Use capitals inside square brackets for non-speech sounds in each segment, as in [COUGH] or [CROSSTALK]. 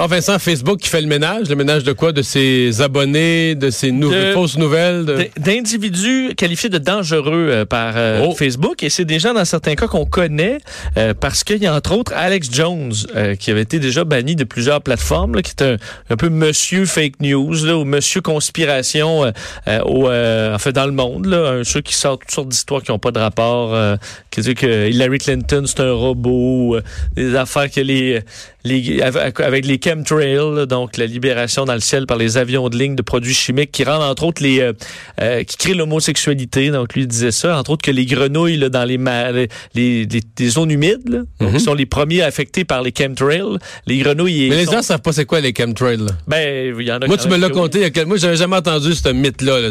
Alors Vincent, Facebook qui fait le ménage, le ménage de quoi? De ses abonnés, de ses nou- De- fausses nouvelles? de- d'individus qualifiés de dangereux euh, par euh, Oh. Facebook et c'est des gens dans certains cas qu'on connaît euh, parce qu'il y a entre autres Alex Jones qui avait été déjà banni de plusieurs plateformes là, qui est un, un peu monsieur fake news là, ou monsieur conspiration au, euh, en fait dans le monde là, un, ceux qui sortent toutes sortes d'histoires qui n'ont pas de rapport euh, qui dit que Hillary Clinton c'est un robot euh, des affaires que les les, avec les chemtrails, là, donc la libération dans le ciel par les avions de ligne de produits chimiques qui rendent entre autres les euh, euh, qui créent l'homosexualité. Donc lui disait ça, entre autres que les grenouilles là, dans les, les, les, les zones humides, là, Mhm. sont les premiers affectés par les chemtrails. Les grenouilles. Mais les sont- gens savent pas c'est quoi les chemtrails. là. ben il y en a. Moi, tu me l'as il y a Moi, j'avais jamais entendu ce mythe-là. là.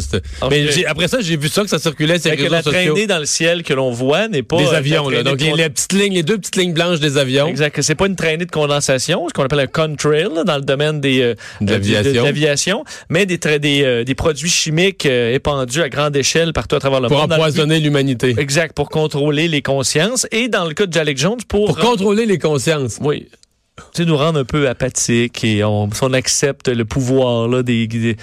Mais après ça, j'ai vu ça, que ça circulait sur les la réseaux sociaux. traînée dans le ciel que l'on voit n'est pas Des euh, avions, la là. Donc, les, petites lignes, les deux petites lignes blanches des avions. Exact. C'est pas une traînée de condensation, ce qu'on appelle un contrail dans le domaine des euh, De euh, l'aviation. de mais des, des, euh, des produits chimiques euh, épandus à grande échelle partout à travers le Pour monde. le empoisonner l'humanité. Exact, pour contrôler les consciences. Et dans le cas de Alex Jones, pour... Pour contrôler les consciences. Oui. Tu sais, nous rendre un peu apathiques et on, accepte le pouvoir là, des, des,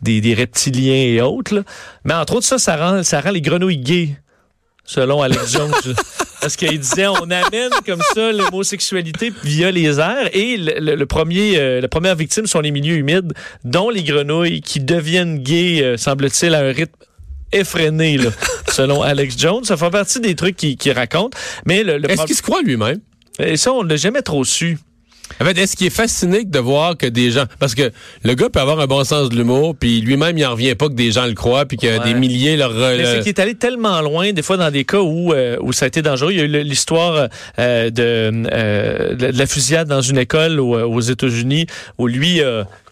des- des reptiliens et autres. là. Mais entre autres, ça, ça rend, ça rend les grenouilles gays, selon Alex [LAUGHS] Jones. Parce qu'il disait, on amène comme ça l'homosexualité via les airs et le, le- le premier, euh, la première victime sont les milieux humides, dont les grenouilles qui deviennent gays, euh, semble-t-il, à un rythme effréné, là, [LAUGHS] selon Alex Jones. Ça fait partie des trucs qu'il raconte. Mais le, le Est-ce qu'il se croit lui-même? et ça, on l'a jamais trop su. En fait, est-ce qu'il est fasciné de voir que des gens... Parce que le gars peut avoir un bon sens de l'humour, puis lui-même, il en revient pas que des gens le croient, puis que Ouais. des milliers leur... Mais le- c'est qu'il est allé tellement loin, des fois dans des cas où, euh, où ça a été dangereux. Il y a eu l'histoire euh, de, euh, de la fusillade dans une école aux, aux États-Unis où lui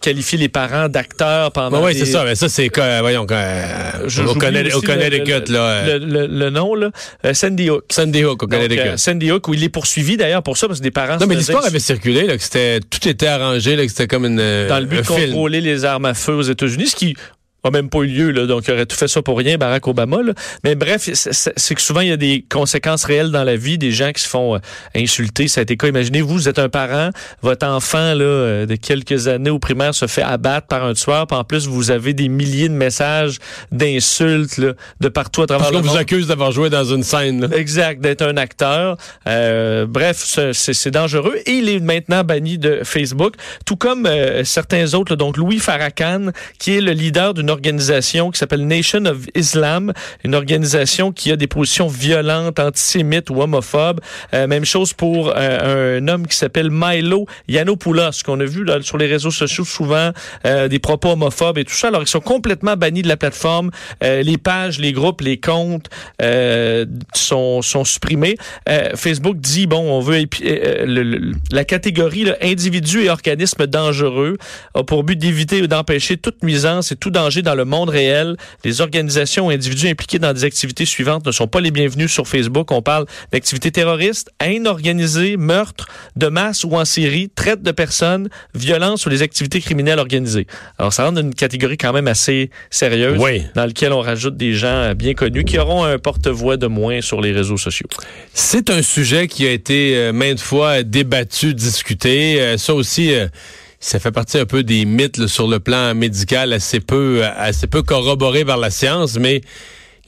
a qualifié les parents d'acteurs pendant. oui, des- c'est ça. Mais ça, c'est... Voyons, euh, Je- au, Connecticut, aussi au Connecticut, le- là. euh, Le, le- le nom, là. Euh, Sandy Hook. Sandy Hook, au Connecticut. euh, Sandy Hook, où il est poursuivi d'ailleurs pour ça, parce que des parents Non, mais l'histoire avait circulé, là, que c'était tout était arrangé, là, que c'était comme une, dans le but de film. contrôler les armes à feu aux États-Unis, ce qui a même pas eu lieu, là, donc il aurait tout fait ça pour rien, Barack Obama. Là. Mais bref, c'est- que souvent il y a des conséquences réelles dans la vie, des gens qui se font euh, insulter. Ça a été cas. Imaginez, vous, vous êtes un parent, votre enfant là, euh, de quelques années au primaire se fait abattre par un tueur, puis en plus vous avez des milliers de messages d'insultes de partout à travers Parce le qu'on vous monde. accuse d'avoir joué dans une scène. là. Exact, d'être un acteur. Euh, bref, c'est- dangereux. Et il est maintenant banni de Facebook, tout comme euh, certains autres. là. donc Louis Farrakhan, qui est le leader d'une organisation qui s'appelle Nation of Islam, une organisation qui a des positions violentes, antisémites ou homophobes. Euh, même chose pour euh, un homme qui s'appelle Milo Yiannopoulos, qu'on a vu là, sur les réseaux sociaux souvent euh, des propos homophobes et tout ça. Alors ils sont complètement bannis de la plateforme. Euh, les pages, les groupes, les comptes euh, sont, sont supprimés. Euh, Facebook dit bon, on veut le- le- la catégorie là, individus et organismes dangereux a pour but d'éviter ou d'empêcher toute nuisance et tout danger dans le monde réel. Les organisations ou individus impliqués dans des activités suivantes ne sont pas les bienvenus sur Facebook. On parle d'activités terroristes, haine organisée, meurtre de masse ou en série, traite de personnes, violence ou les activités criminelles organisées. Alors ça rentre dans une catégorie quand même assez sérieuse Oui. dans lequel on rajoute des gens bien connus qui auront un porte-voix de moins sur les réseaux sociaux. C'est un sujet qui a été euh, maintes fois débattu, discuté. Euh, ça aussi, euh, ça fait partie un peu des mythes sur le plan médical, assez peu, euh, assez peu corroboré par la science, mais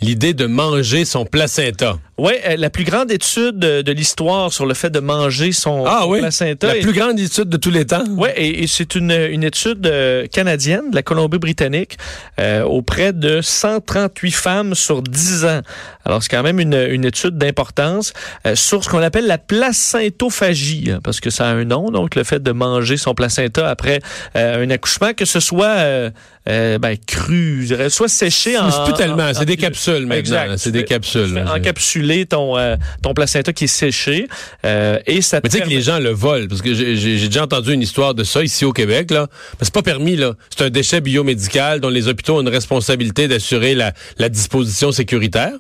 l'idée de manger son placenta. Oui, la plus grande étude de, de l'histoire sur le fait de manger son, Ah son oui, placenta. la plus grande étude de tous les temps. Oui, et, et c'est une, une étude euh, canadienne de la Colombie-Britannique euh, auprès de 138 femmes sur 10 ans. Alors, c'est quand même une, une étude d'importance euh, sur ce qu'on appelle la placentophagie, hein, parce que ça a un nom, donc le fait de manger son placenta après euh, un accouchement, que ce soit euh, euh, ben, cru, soit séché en... C'est plus tellement, en- c'est des capsules maintenant. C'est des capsules. tu ton, euh, ton placenta qui est séché euh, et ça te Mais tu sais que les gens le volent, parce que j'ai déjà entendu une histoire de ça ici au Québec, là. C'est pas permis, là. C'est un déchet biomédical dont les hôpitaux ont une responsabilité d'assurer la, la disposition sécuritaire.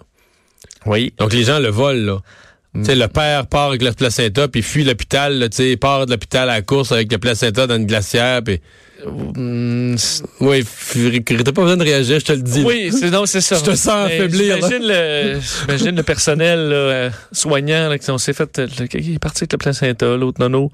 Oui. Donc les gens le volent, là. Sais, le père part avec le placenta, puis fuit l'hôpital, là, tu sais, part de l'hôpital à la course avec le placenta dans une glacière, puis... c'est- Oui, t'as pas besoin de réagir, je te le dis. oui, c'est non, c'est ça. Je te sens affaiblir. J'imagine le, j'imagine le personnel là, euh, soignant là, qui s'est fait. euh, le- qui est parti avec le placenta, l'autre nono.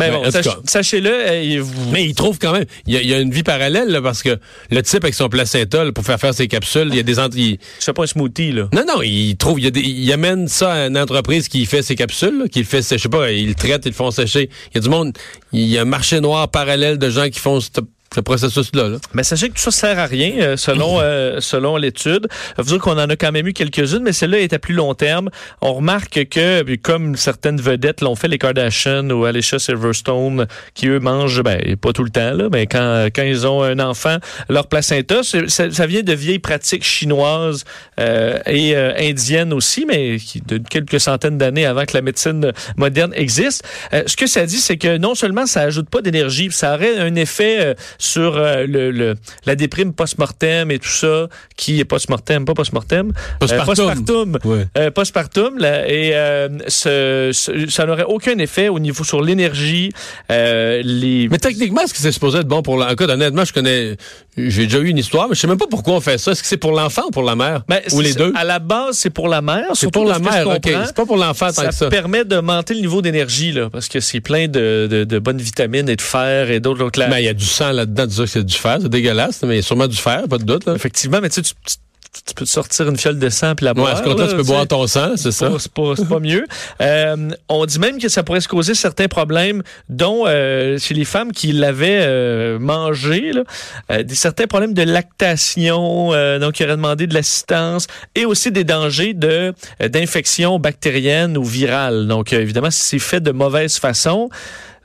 Mais bon, sach- sachez-le, euh, vous- Mais il trouve quand même, il y a, il y a une vie parallèle, là, parce que le type avec son placenta, là, pour faire faire ses capsules, il y a des... il- je fais pas un smoothie là. Non, non, il trouve, il, y a des- il amène ça à une entreprise qui fait ses capsules, là, qui le fait, je sais pas, ils le traitent, ils le font sécher. Il y a du monde, il y a un marché noir parallèle de gens qui font ce, ce processus-là. Là. Mais sachez que tout ça sert à rien euh, selon euh, selon l'étude. Veut dire qu'on en a quand même eu quelques-unes, mais celle-là est à plus long terme. On remarque que, comme certaines vedettes l'ont fait, les Kardashian ou Alicia Silverstone, qui eux mangent, ben pas tout le temps là, mais quand quand ils ont un enfant, leur placenta, ça, vient de vieilles pratiques chinoises euh, et euh, indiennes aussi, mais qui, de quelques centaines d'années avant que la médecine moderne existe. Euh, ce que ça dit, c'est que non seulement ça ajoute pas d'énergie, ça aurait un effet sur euh, le, le- la déprime post-mortem et tout ça, qui est post-mortem, pas post-mortem, Postpartum. euh, postpartum, Ouais. euh, postpartum, là, et euh, ce- ce- ça n'aurait aucun effet au niveau sur l'énergie, euh, les Mais techniquement, est-ce que c'est supposé être bon pour l'enfant? Honnêtement, je connais, j'ai déjà eu une histoire, mais je sais même pas pourquoi on fait ça. Est-ce que c'est pour l'enfant ou pour la mère? Ben, ou les deux? À la base, c'est pour la mère. C'est pour la mère, ok. C'est pas pour l'enfant tant ça, que ça. permet d'augmenter le niveau d'énergie, là, parce que c'est plein de, de, de bonnes vitamines et de fer et d'autres. Mais il y a du sang là-dedans, tu que c'est du fer, c'est dégueulasse, mais il y a sûrement du fer, pas de doute. Là. Effectivement, mais tu, sais, tu, tu- peux te sortir une fiole de sang puis la Ouais, boire. à ce compte-là, là, tu peux boire ton sang, c'est ça? pas- C'est pas, c'est pas mieux. [LAUGHS] Euh, on dit même que ça pourrait se causer certains problèmes, dont euh, chez les femmes qui l'avaient euh, mangé, là, euh, des certains problèmes de lactation, euh, donc qui auraient demandé de l'assistance, et aussi des dangers de euh, d'infection bactérienne ou virale. Donc euh, évidemment, si c'est fait de mauvaise façon.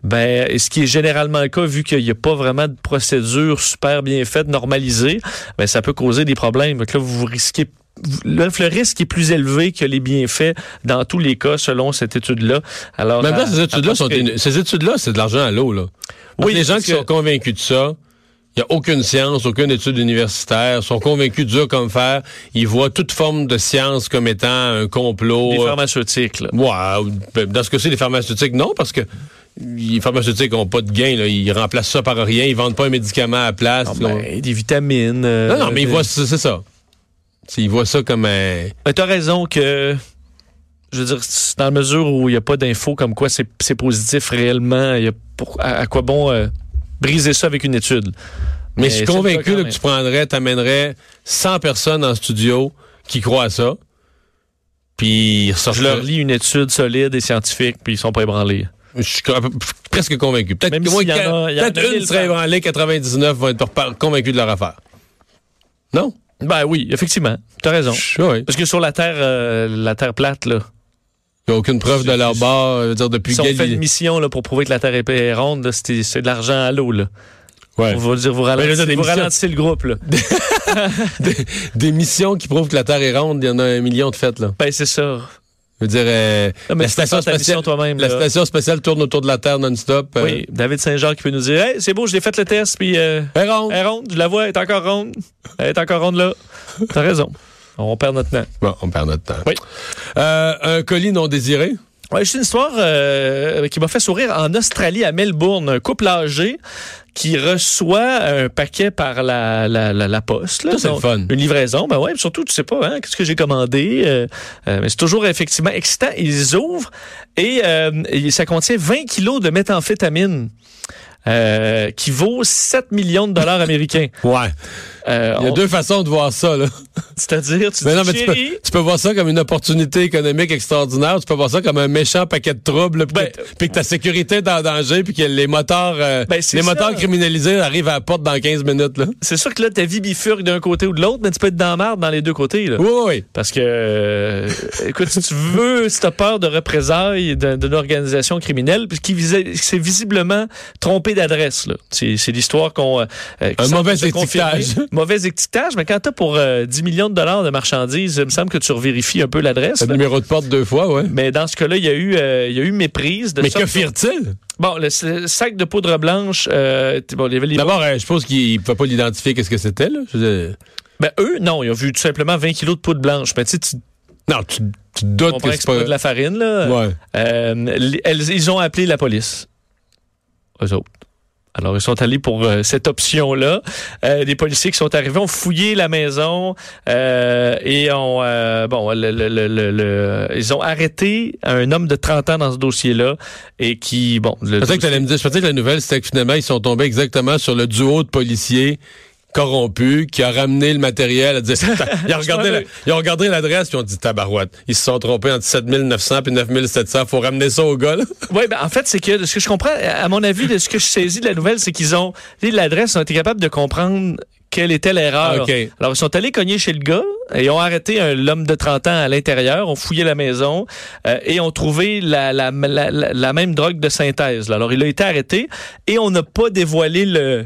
Ben, ce qui est généralement le cas, vu qu'il n'y a pas vraiment de procédure super bien faite, normalisée, ben, ça peut causer des problèmes. Donc là, vous risquez là, le risque est plus élevé que les bienfaits dans tous les cas, selon cette étude-là. Alors, à- là, ces études-là sont, une- ces études-là, c'est de l'argent à l'eau, là. Oui, les gens qui que- sont convaincus de ça, il n'y a aucune science, aucune étude universitaire, sont convaincus dur comme fer. Ils voient toute forme de science comme étant un complot. les euh, pharmaceutiques. Là. Ouais, ben, dans ce cas-ci, les pharmaceutiques, non, parce que les pharmaceutiques n'ont pas de gain. Là. Ils remplacent ça par rien. Ils vendent pas un médicament à la place. Ah, ben, des vitamines. euh, non, non, mais ils voient, c'est c'est ça. Ils voient ça comme un... Ben, T'as raison que, je veux dire, dans la mesure où il n'y a pas d'infos comme quoi c'est positif réellement, y a pour, à, à quoi bon euh, briser ça avec une étude? Mais je suis convaincu là, que tu prendrais, t'amènerais 100 personnes en studio qui croient à ça. Puis ils Je leur lis une étude solide et scientifique, puis ils sont pas ébranlés. Je suis presque convaincu. Peut-être que a peut-être une serait ébranlée, 99 vont être convaincus de leur affaire. Non? Ben oui, effectivement, t'as raison. Oui. Parce que sur la Terre, euh, la Terre plate, là, Il n'y a aucune preuve de leur bord, euh, dire depuis si on fait une Galilée. mission là, pour prouver que la Terre est- ronde, là, c'est de l'argent à l'eau. Là. Ouais. On va dire, vous là, ralentissez, vous le groupe. Là. [LAUGHS] des, des missions qui prouvent que la Terre est ronde, il y en a un million de faites, là. Ben c'est ça. Je veux dire, euh, Non, la, station spatiale, toi-même. la station spatiale tourne autour de la Terre non-stop. euh, Oui, David Saint-Jean qui peut nous dire Hey, c'est beau, je l'ai fait le test, puis euh, elle est ronde. elle est ronde, je la vois, elle est encore ronde. Elle est encore ronde là. T'as raison. On perd notre temps. Bon, on perd notre temps. Oui. Euh, un colis non désiré. Ouais, j'ai une histoire qui m'a fait sourire en Australie, à Melbourne. Un couple âgé qui reçoit un paquet par la, la, la, la poste. Là, Ça, c'est fun. Une livraison, ben ouais, surtout, tu sais pas, hein, qu'est-ce que j'ai commandé. euh, euh, mais c'est toujours effectivement excitant. Ils ouvrent et, euh, et ça contient 20 kilos de méthamphétamine. euh, qui vaut 7 millions de dollars américains. Ouais. Euh, Il y a on- deux façons de voir ça. [LAUGHS] C'est-à-dire, tu Mais non, mais tu peux, chérie, tu peux voir ça comme une opportunité économique extraordinaire. Tu peux voir ça comme un méchant paquet de troubles, puis Ben, que, ta sécurité est en danger, puis que les moteurs, euh, Ben, les ça. moteurs criminalisés arrivent à la porte dans 15 minutes, c'est sûr que là, ta vie bifurque d'un côté ou de l'autre, mais tu peux être dans la merde dans les deux côtés. Là. Oui, oui, oui. Parce que, euh, écoute, si tu veux, si tu as peur de représailles d'un- d'une organisation criminelle, puis qui s'est visiblement trompé d'adresse. C'est l'histoire qu'on... euh, Un mauvais étiquetage. Mauvais étiquetage, mais quand tu as pour euh, 10 millions de dollars de marchandises, il me semble que tu revérifies un peu l'adresse. Le numéro de porte deux fois, ouais. Mais dans ce cas-là, il y a eu, euh, il y a eu méprise. De Mais que firent-ils? Bon, le, le sac de poudre blanche, euh, bon, les, les- D'abord, euh, je suppose qu'ils ne pouvaient pas l'identifier qu'est-ce que c'était, là. Ben, eux, non, ils ont vu tout simplement 20 kilos de poudre blanche. Mais tu sais, tu non, tu, tu te doutes que c'est pas de la farine, là. Ouais. Euh, elles- ils ont appelé la police. Eux autres. Alors, ils sont allés pour euh, cette option-là. Euh, des policiers qui sont arrivés ont fouillé la maison euh, et ont bon, le, le, le, ils ont arrêté un homme de 30 ans dans ce dossier-là et qui bon. je pensais que, me dire, je pensais que la nouvelle c'était que finalement ils sont tombés exactement sur le duo de policiers corrompu qui a ramené le matériel. [LAUGHS] ils, ont regardé ils ont regardé l'adresse puis ont dit tabarouette. Ils se sont trompés entre 7900 et 9700. Faut ramener ça au gars. Oui, ben en fait c'est que de ce que je comprends, à mon avis, de ce que je saisis de la nouvelle, c'est qu'ils ont l'adresse, ils ont été capables de comprendre quelle était l'erreur. Alors, ils sont allés cogner chez le gars et ont arrêté l'homme de 30 ans à l'intérieur, ont fouillé la maison euh, et ont trouvé la, la, la, la, même drogue de synthèse. Alors, il a été arrêté et on n'a pas dévoilé le,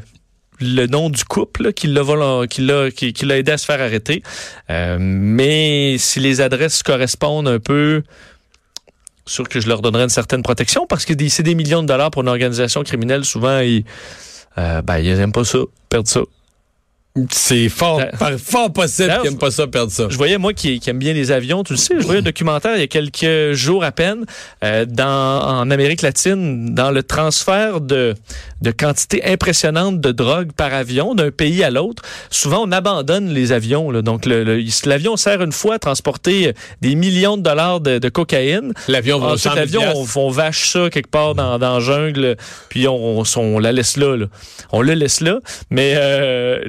le nom du couple qui l'a qui l'a qui, l'a aidé à se faire arrêter. Euh, mais si les adresses correspondent un peu sûr que je leur donnerais une certaine protection parce que c'est des millions de dollars pour une organisation criminelle. Souvent, ils, euh, ben, ils aiment pas ça, perdre ça. C'est fort, fort possible qu'ils n'aiment pas ça, perdre ça. Je voyais, moi, qui, qui aime bien les avions, tu le sais, je voyais un documentaire il y a quelques jours à peine euh, dans, en Amérique latine, dans le transfert de, de quantités impressionnantes de drogue par avion d'un pays à l'autre. Souvent, on abandonne les avions. Là. Donc, l'avion sert une fois à transporter des millions de dollars de, de cocaïne. L'avion va l'avion, on, on, vache ça quelque part dans, dans la jungle, puis on, on, la laisse là, là, On le laisse là, mais... Euh,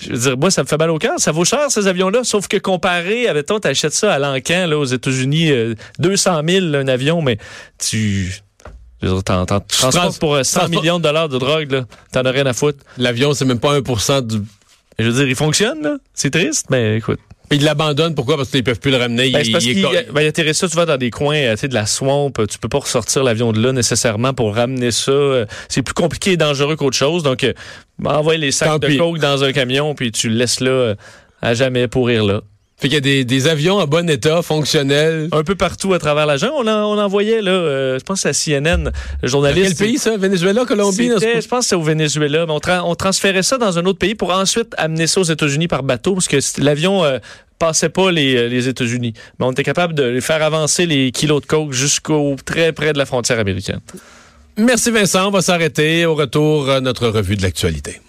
je veux dire, moi, ça me fait mal au cœur. Ça vaut cher, ces avions-là, sauf que comparé, avec toi, t'achètes ça à l'encan, là, aux États-Unis, 200 euh, 000, un avion, mais tu... T'en transportes pour 100 euh, millions de dollars de drogue, là. T'en as rien à foutre. L'avion, c'est même pas 1% du... Je veux dire, il fonctionne, là. C'est triste, mais écoute. Ils l'abandonnent, pourquoi? Parce qu'ils peuvent plus le ramener. Ben, il, parce qu'il ben, atterrit ça, tu vas dans des coins euh, de la swamp, tu peux pas ressortir l'avion de là nécessairement pour ramener ça. Euh, c'est plus compliqué et dangereux qu'autre chose. Donc, euh, envoie les sacs de coke dans un camion, puis tu le laisses là à jamais pourrir là. Fait qu'il y a des, des, avions en bon état, fonctionnels. Un peu partout à travers la On, en, on envoyait, là, euh, je pense à CNN, le journaliste. quel pays, ça? Venezuela, Colombie? Je pense que c'est au Venezuela. Mais on, on, transférait ça dans un autre pays pour ensuite amener ça aux États-Unis par bateau, parce que l'avion euh, passait pas les, euh, les États-Unis. Mais on était capable de faire avancer les kilos de coke jusqu'au très près de la frontière américaine. Merci Vincent. On va s'arrêter. Au retour, notre revue de l'actualité.